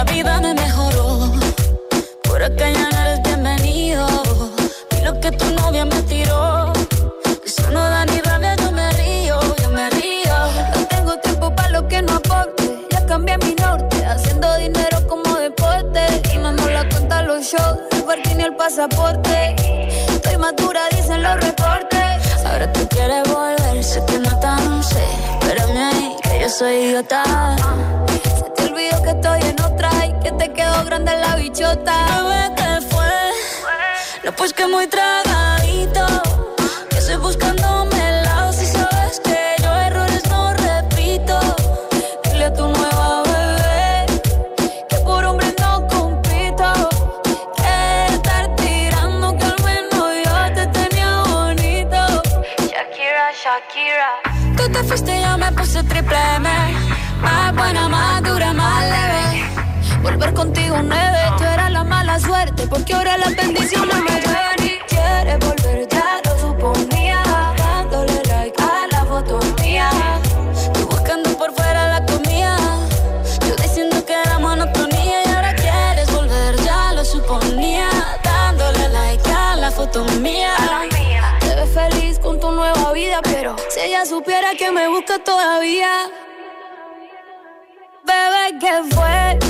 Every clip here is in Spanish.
la vida me mejoró. Por acá ya no eres bienvenido. Y lo que tu novia me tiró. Eso no da ni rabia, yo me río, yo me río. No tengo tiempo para lo que no aporte. Ya cambié mi norte, haciendo dinero como deporte. Y no nos la cuenta los shows, el parking ni el pasaporte. Estoy madura, dicen los reportes. Ahora tú quieres volver, sé que no tan sé. Pero ahí, que yo soy idiota. Se te olvidó que estoy en otra que te quedó grande la bichota. ¿qué fue? No, pues que muy tragadito. Que estoy buscándome Volver contigo nueve, tú eras la mala suerte, porque ahora las bendiciones me llueven y quieres volver, ya lo suponía, dándole like a la foto mía, tú buscando por fuera la comida, yo diciendo que era monotonía y ahora quieres volver, ya lo suponía, dándole like a la foto mía. Te ves feliz con tu nueva vida, pero si ella supiera que me busca todavía. Bebé, ¿qué fue?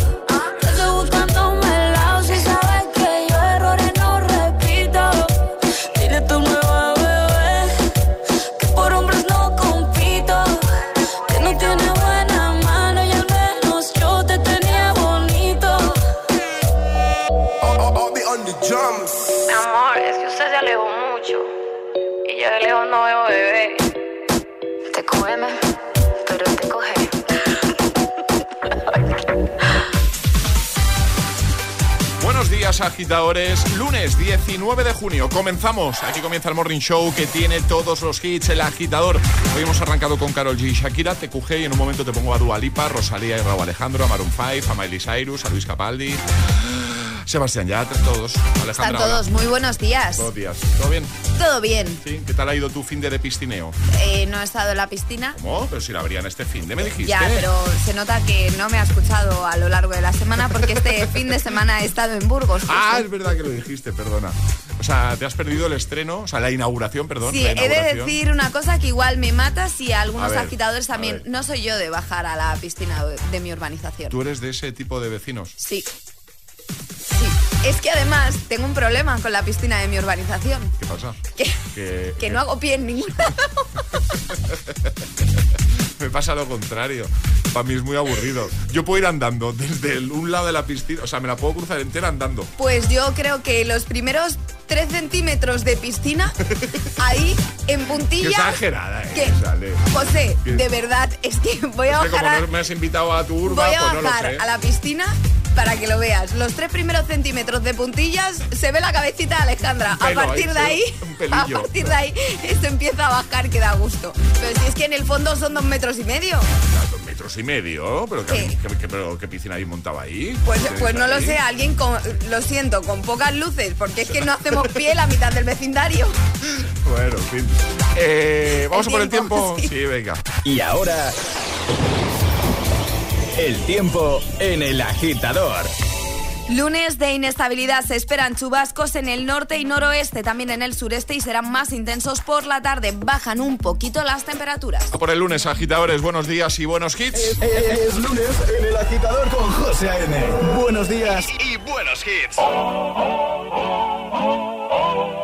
Agitadores. Lunes 19 de junio. Comenzamos. Aquí comienza el Morning Show que tiene todos los hits. El agitador. Hoy hemos arrancado con Carol G. Shakira. Cugé y en un momento te pongo a Dua Lipa, Rosalía y Raúl Alejandro, a Maroon 5, a Miley Cyrus, a Luis Capaldi. Sebastián Yatra, todos. Alejandra, Están todos. hola. Muy buenos días. Buenos días. ¿Todo bien? Todo bien. ¿Sí? ¿Qué tal ha ido tu fin de, de piscineo? Eh, no he estado en la piscina. ¿Cómo? Pero si la abrían este fin de, me dijiste. Ya, pero se nota que no me ha escuchado a lo largo de la semana porque este fin de semana he estado en Burgos. justo. Ah, es verdad que lo dijiste, perdona. O sea, te has perdido el estreno, o sea, la inauguración, perdón. Sí, la he de inauguración. decir una cosa que igual me mata si a algunos A ver, agitadores también. No soy yo de bajar a la piscina de mi urbanización. ¿Tú eres de ese tipo de vecinos? Sí. Sí. Es que además tengo un problema con la piscina de mi urbanización. ¿Qué pasa? Que, Que, que no hago pie en ningún lado. Me pasa lo contrario. Para mí es muy aburrido. Yo puedo ir andando desde el- un lado de la piscina, o sea, me la puedo cruzar entera andando. Pues yo creo que los primeros 3 centímetros de piscina, ahí en Qué puntillas. exagerada, ¿eh? que- Sale. José, de verdad, es que voy a Es que como bajar, a, no me has invitado a tu urba, voy a, pues no lo bajar sé. a la piscina para que lo veas. Los tres primeros centímetros de puntillas se ve la cabecita de Alejandra. Pelo a partir ahí, de ahí, a partir de ahí, esto empieza a bajar que da gusto. Pero si es que en el fondo son dos metros y medio. Claro, metros y medio. ¿Pero qué, pero qué piscina ahí montaba ahí? Pues, pues no lo sé, alguien con, lo siento, con pocas luces, porque es que no hacemos pie la mitad del vecindario. bueno, en fin. Eh, Vamos a por el tiempo. sí, venga. Y ahora... El tiempo en el agitador. Lunes de inestabilidad. Se esperan chubascos en el norte y noroeste, también en el sureste y serán más intensos por la tarde. Bajan un poquito las temperaturas. por el lunes, agitadores. Buenos días y buenos hits. Es, lunes en el agitador con José A.N. Buenos días y, y buenos hits. the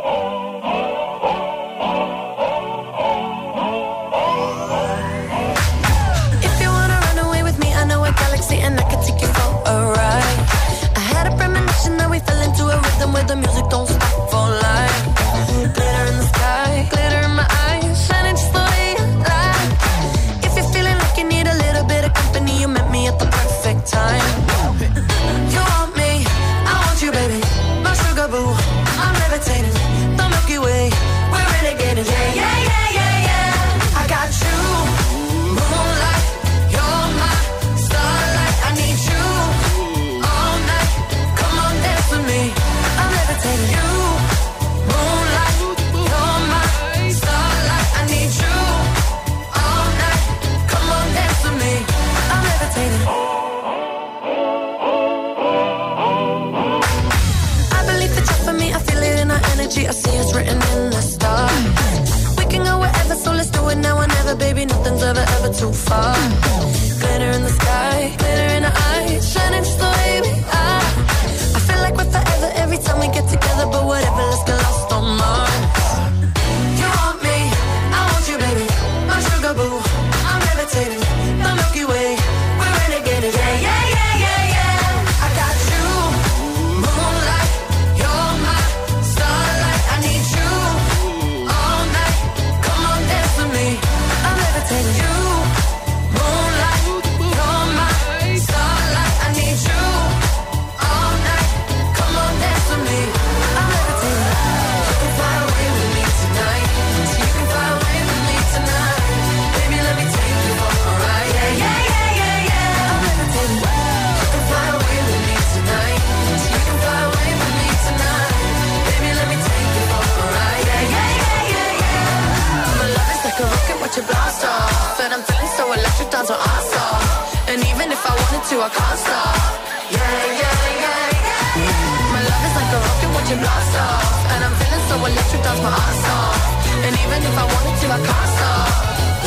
if I can't stop. Yeah, yeah, yeah, yeah. My love is like a rocket watching blast off. And I'm feeling so electric, dance my ass off. And even if I wanted to, I can't stop.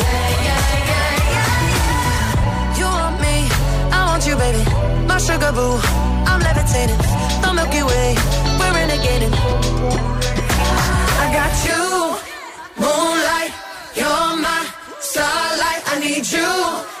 Yeah, yeah, yeah, yeah. You want me, I want you, baby. My sugar boo, I'm levitating. The Milky Way, we're renegading. I got you, moonlight, you're my starlight. I need you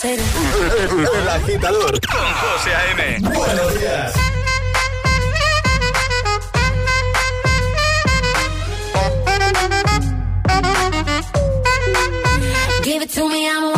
I'm levitating. El agitador con José A.M. Buenos días. Give it to me, I'm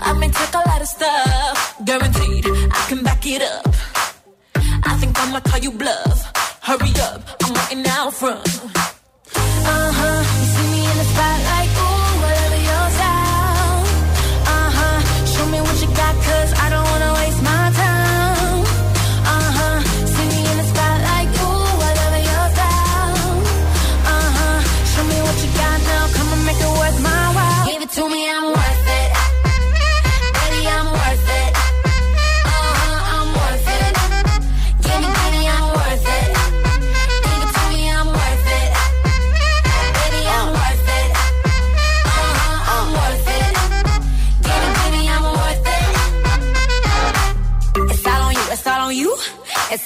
I may take a lot of stuff, guaranteed. I can back it up. I think I'ma call you bluff. Hurry up, I'm waiting out front. Uh huh. You see me in the spotlight,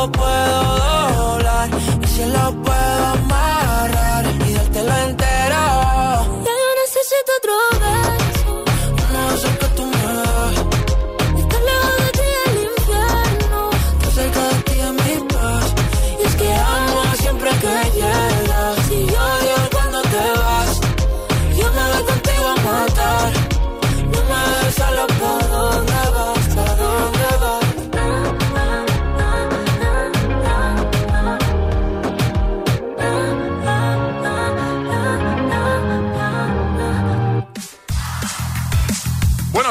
tiempo puedo doblar. Y si lo puedo amarrar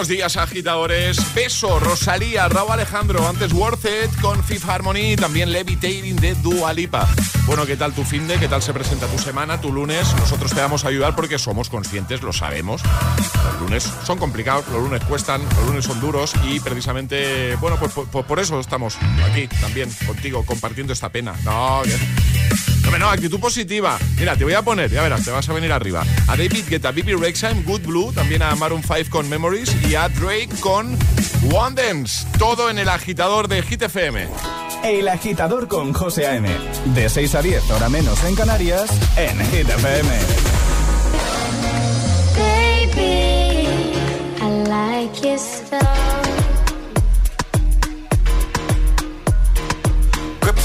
días, agitadores. Beso, Rosalía, Raúl Alejandro, antes Worth It con Fifth Harmony también Levitating de Dua Lipa. Bueno, ¿qué tal tu fin de? ¿Qué tal se presenta tu semana, tu lunes? Nosotros te vamos a ayudar porque somos conscientes, lo sabemos. Los lunes son complicados, los lunes cuestan, los lunes son duros y precisamente, bueno, pues, pues, pues por eso estamos aquí también contigo compartiendo esta pena. No, no, no, actitud positiva. Mira, te voy a poner, ya verás, te vas a venir arriba. A David Guetta, Bibi Rexheim, Good Blue, también a Maroon 5 con Memories y a Drake con One Dance. Todo en el agitador de Hit FM. El agitador con José A.M. De 6 a 10, hora menos en Canarias, en Hit FM. Baby, I like your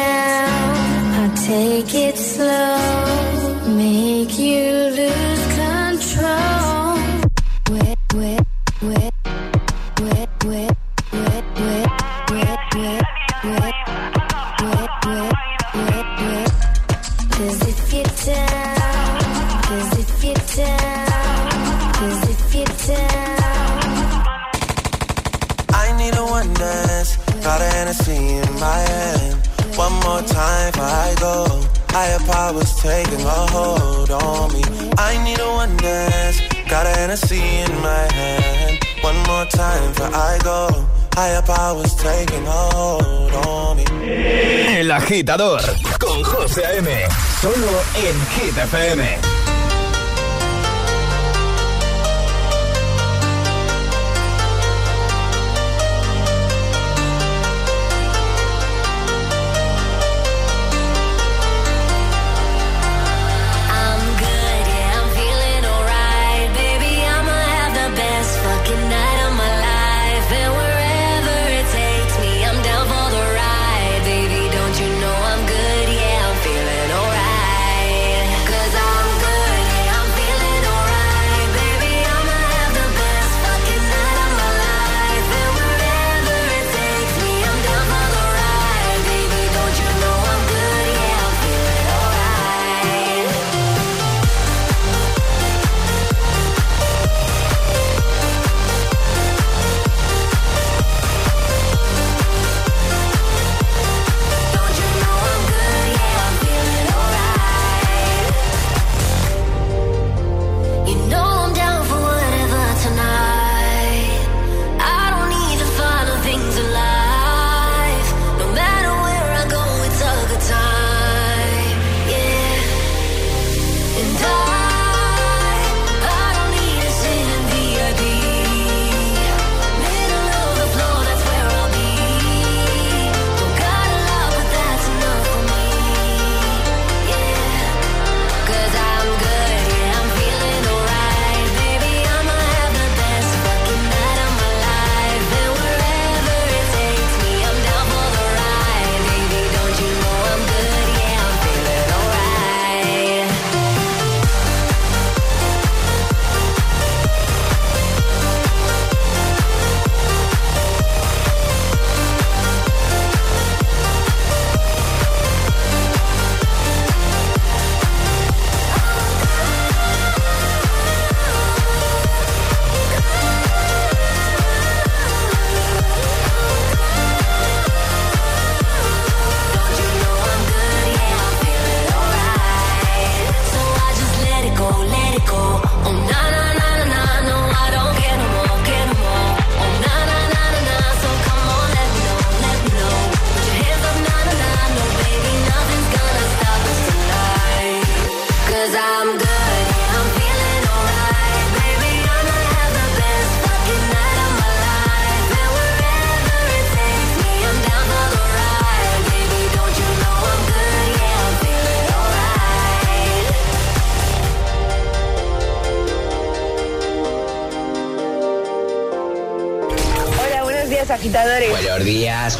Now I'll take it. More time before I go. Higher powers taking a hold on me. I need a one dance. Got a Hennessy in my hand. One more time before I go. Higher powers taking a hold on me. El agitador con José A.M. Solo en Hit.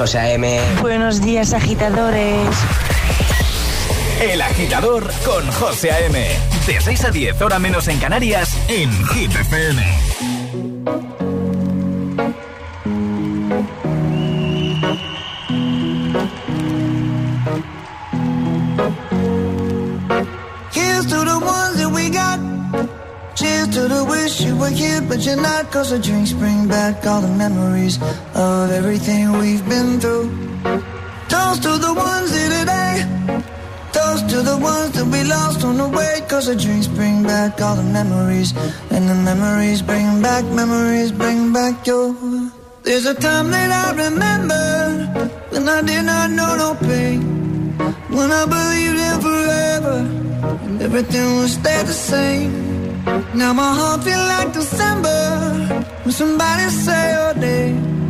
José A.M. Buenos días, agitadores. El agitador con José A.M. De 6 a 10, hora menos en Canarias, en Hit FM. Here's to the ones that we got. Cheers to the wish you were here, but you're not. Cause the drinks bring back all the memories of everything we've been through. Toast to the ones here today. Toast to the ones that we lost on the way. Cause the drinks bring back all the memories. And the memories bring back, memories bring back your. There's a time that I remember when I did not know no pain. When I believed in forever and everything would stay the same. Now my heart feel like December when somebody say your name.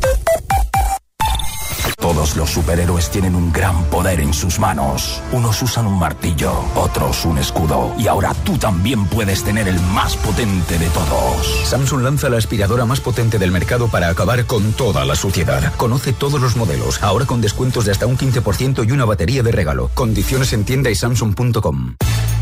Los superhéroes tienen un gran poder en sus manos. Unos usan un martillo, otros un escudo. Y ahora tú también puedes tener el más potente de todos. Samsung lanza la aspiradora más potente del mercado para acabar con toda la suciedad. Conoce todos los modelos, ahora con descuentos de hasta un 15% y una batería de regalo. Condiciones en tienda y samsung.com.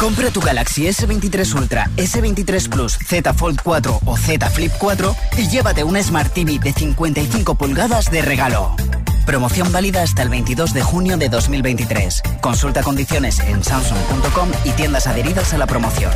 Compra tu Galaxy S23 Ultra, S23 Plus, Z Fold 4 o Z Flip 4 y llévate una Smart TV de 55 pulgadas de regalo. Promoción válida hasta el 22 de junio de 2023. Consulta condiciones en samsung.com y tiendas adheridas a la promoción.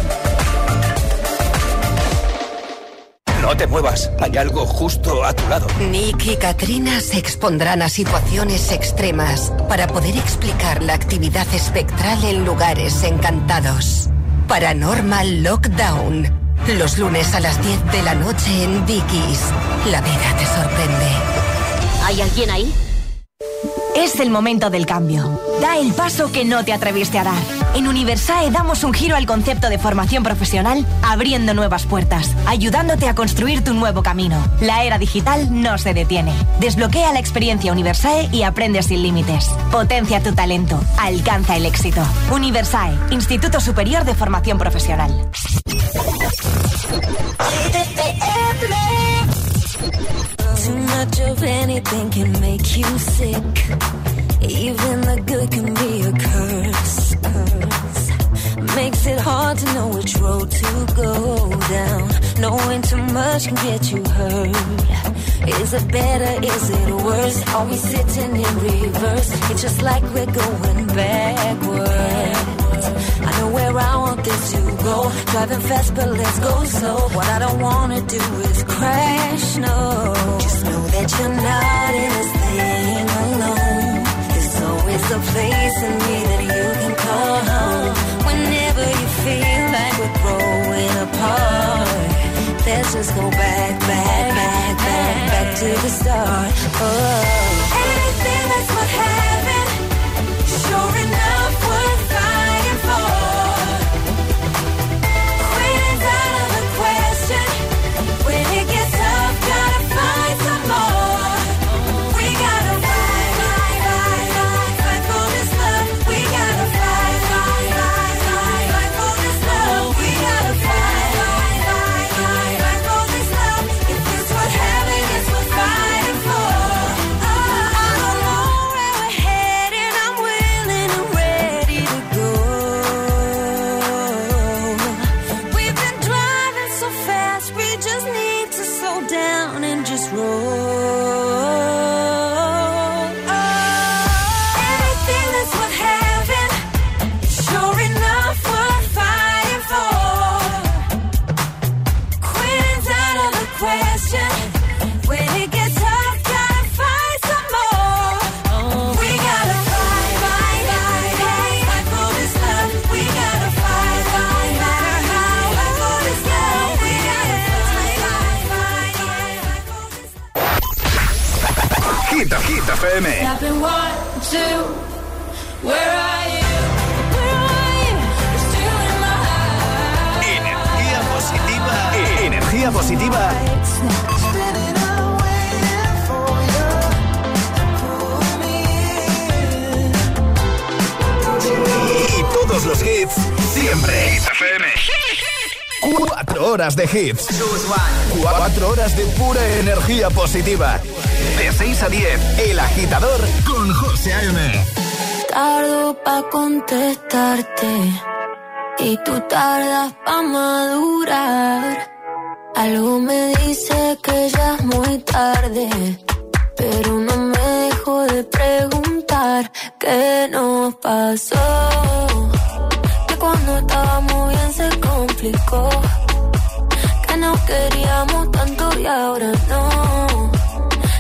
No te muevas, hay algo justo a tu lado. Nick y Katrina se expondrán a situaciones extremas para poder explicar la actividad espectral en lugares encantados. Paranormal Lockdown. Los lunes a las 10 de la noche en Dickies. La vida te sorprende. ¿Hay alguien ahí? Es el momento del cambio. Da el paso que no te atreviste a dar. En Universae damos un giro al concepto de formación profesional, abriendo nuevas puertas, ayudándote a construir tu nuevo camino. La era digital no se detiene. Desbloquea la experiencia Universae y aprende sin límites. Potencia tu talento. Alcanza el éxito. Universae, Instituto Superior de Formación Profesional. Even the good can be a curse. curse. Makes it hard to know which road to go down. Knowing too much can get you hurt. Is it better? Is it worse? Are we sitting in reverse? It's just like we're going backwards. I know where I want this to go. Driving fast, but let's go slow. What I don't wanna do is crash, no. Just know that you're to the start. Oh, Cuatro horas de hits. Cuatro horas de pura energía positiva. De 6 a 10, El Agitador con José A.M. Tardo pa' contestarte y tú tardas pa' madurar. Algo me dice que ya es muy tarde, pero no me dejo de preguntar qué nos pasó. Cuando estábamos bien se complicó, que nos queríamos tanto y ahora no.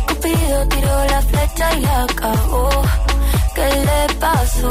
Cupido tiró la flecha y la acabó. ¿Qué le pasó?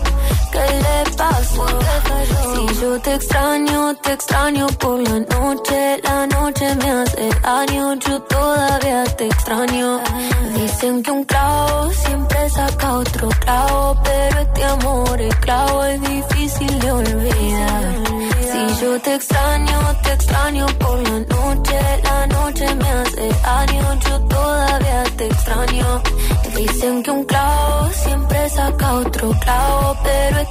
Si yo te extraño, te extraño por la noche. La noche me hace daño, yo todavía te extraño. Dicen que un clavo siempre saca otro clavo, pero este amor es clavo, es difícil de olvidar. Si yo te extraño, te extraño por la noche. La noche me hace daño, yo todavía te extraño. Dicen que un clavo siempre saca otro clavo, pero este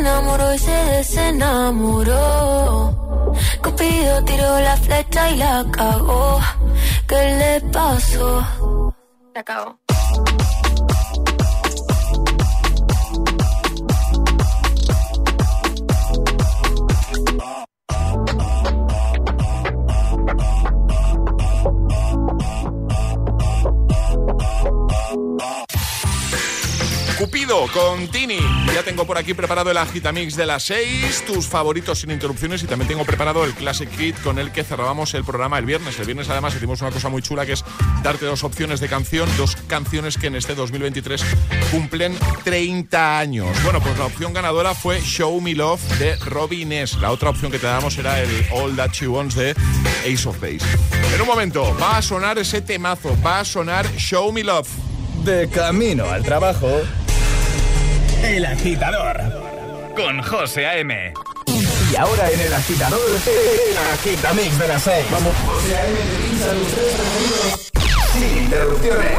Enamoró y se desenamoró. Cupido tiró la flecha y la cagó. ¿Qué le pasó? La acabó. Cupido con Tini. Ya tengo por aquí preparado el Agitamix de las 6, tus favoritos sin interrupciones y también tengo preparado el Classic Hit con el que cerrábamos el programa el viernes. El viernes además hicimos una cosa muy chula que es darte dos opciones de canción, dos canciones que en este 2023 cumplen 30 años. Bueno, pues la opción ganadora fue Show Me Love de Robbie Ness. La otra opción que te damos era el All That She Wants de Ace of Base. En un momento va a sonar ese temazo, va a sonar Show Me Love. De camino al trabajo. El agitador. Con José A.M. Y ahora en el agitador, el agitamix de las 6. Vamos, José A.M. Sin interrupciones.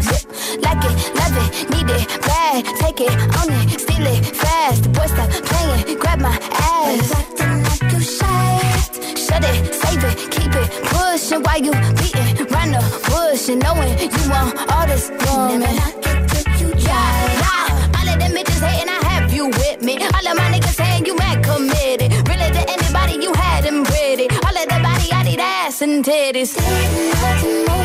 Like it, love it, need it, bad. Take it, own it, steal it, fast. The boy stop playing, grab my ass. Acting like you shy. Shut it, save it, keep it, pushing. while you beating around the bush and knowing you want all this woman? Never knock get till you try. Wow, all of them bitches hating, I have you with me. All of my niggas saying you mad committed. Really to anybody, you had them ready. All of the body, I need ass and titties. Didn't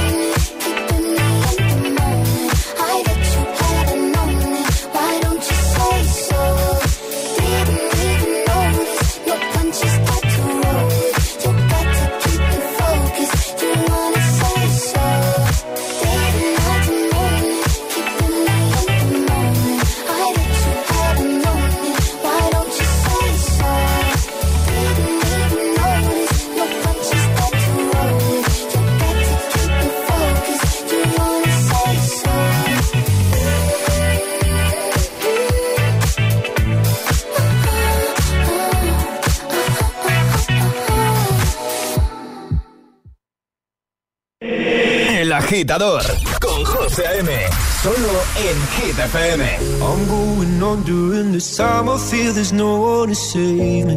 agitador con José A.M. Solo en Hit FM. I'm going on during this time. I feel there's no one to save me.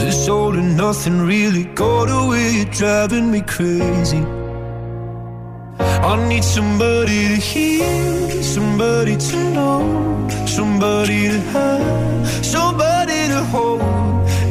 This all and nothing really got away. You're driving me crazy. I need somebody to hear, somebody to know, somebody to have, somebody to hold.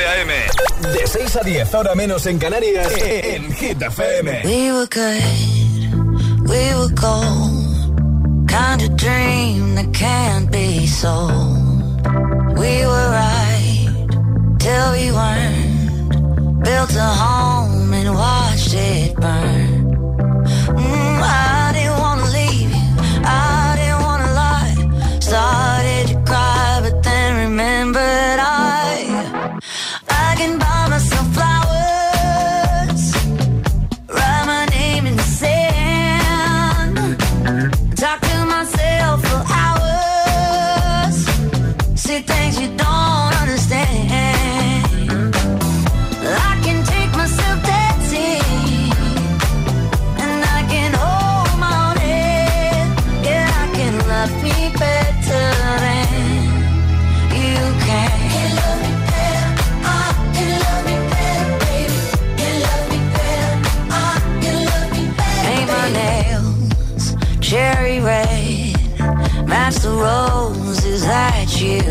José A.M. De 6 a 10, ahora menos en Canarias, en Hit FM. We were good, we were gold. Kind of dream that can't be sold. We were right till we weren't. Built a home and watched it burn.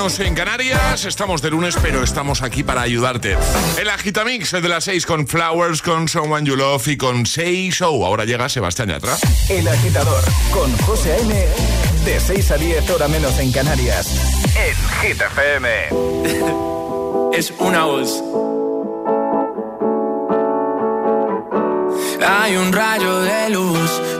menos en Canarias. Estamos de lunes, pero estamos aquí para ayudarte. El Agitamix de las 6 con Flowers, con Someone You Love y con 6 Show. Ahora llega Sebastián Yatra. El Agitador con José A.M. De 6 a 10, hora menos en Canarias. En Hit FM. es una voz. Hay un rayo de luz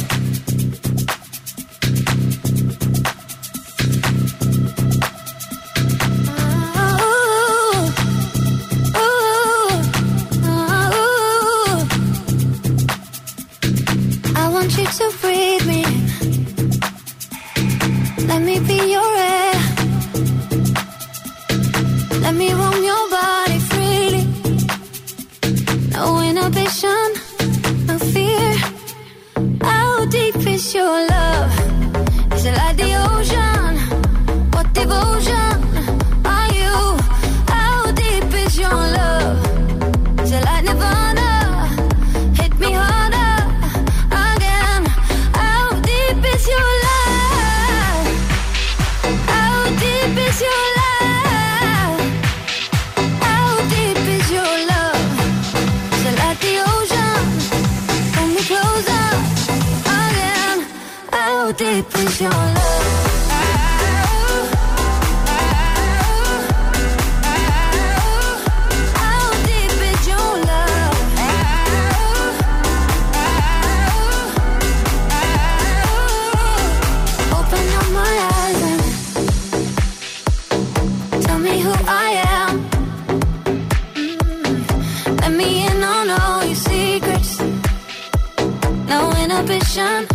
No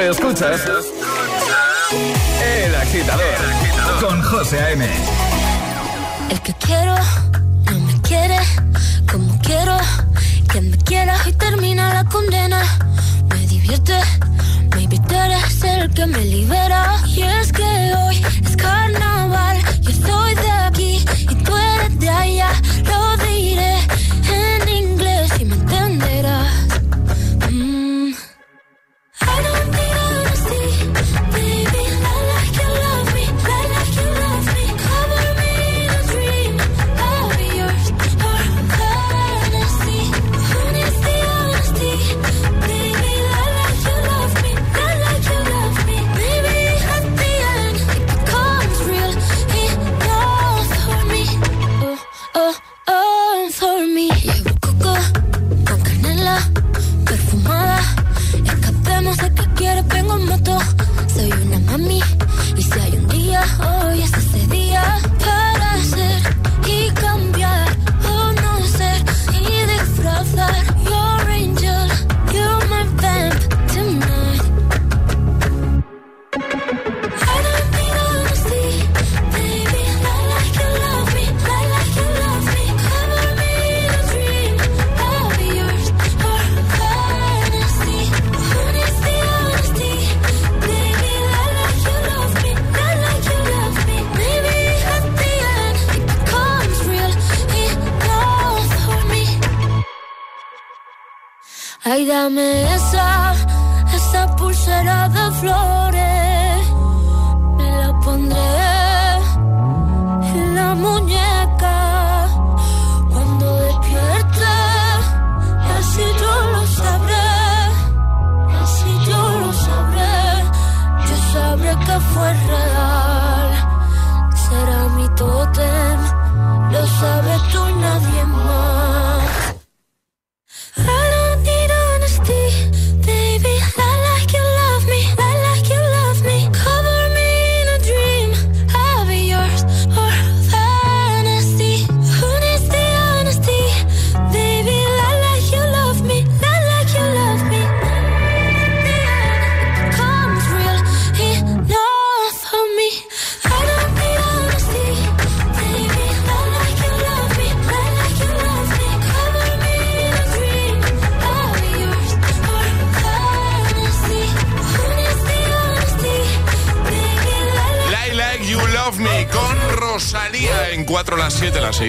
Escuchas El Agitador con José A.M. El que quiero no me quiere como quiero que me quiera y termina la condena. Me divierte, me invitarás a ser el que me libera. Y es que hoy es carnaval, yo soy de aquí y tú eres de allá.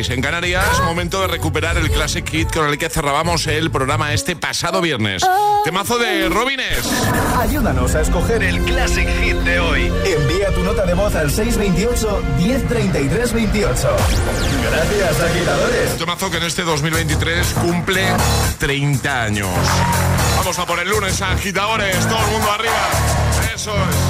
Pues en Canarias. Ah. Momento de recuperar el Classic Hit con el que cerrábamos el programa este pasado viernes. Ah. Temazo de Robines. Ayúdanos a escoger el Classic Hit de hoy. Envía tu nota de voz al 628 103328. Gracias, agitadores. Temazo que en este 2023 cumple 30 años. Vamos a por el lunes, agitadores. Todo el mundo arriba. Eso es.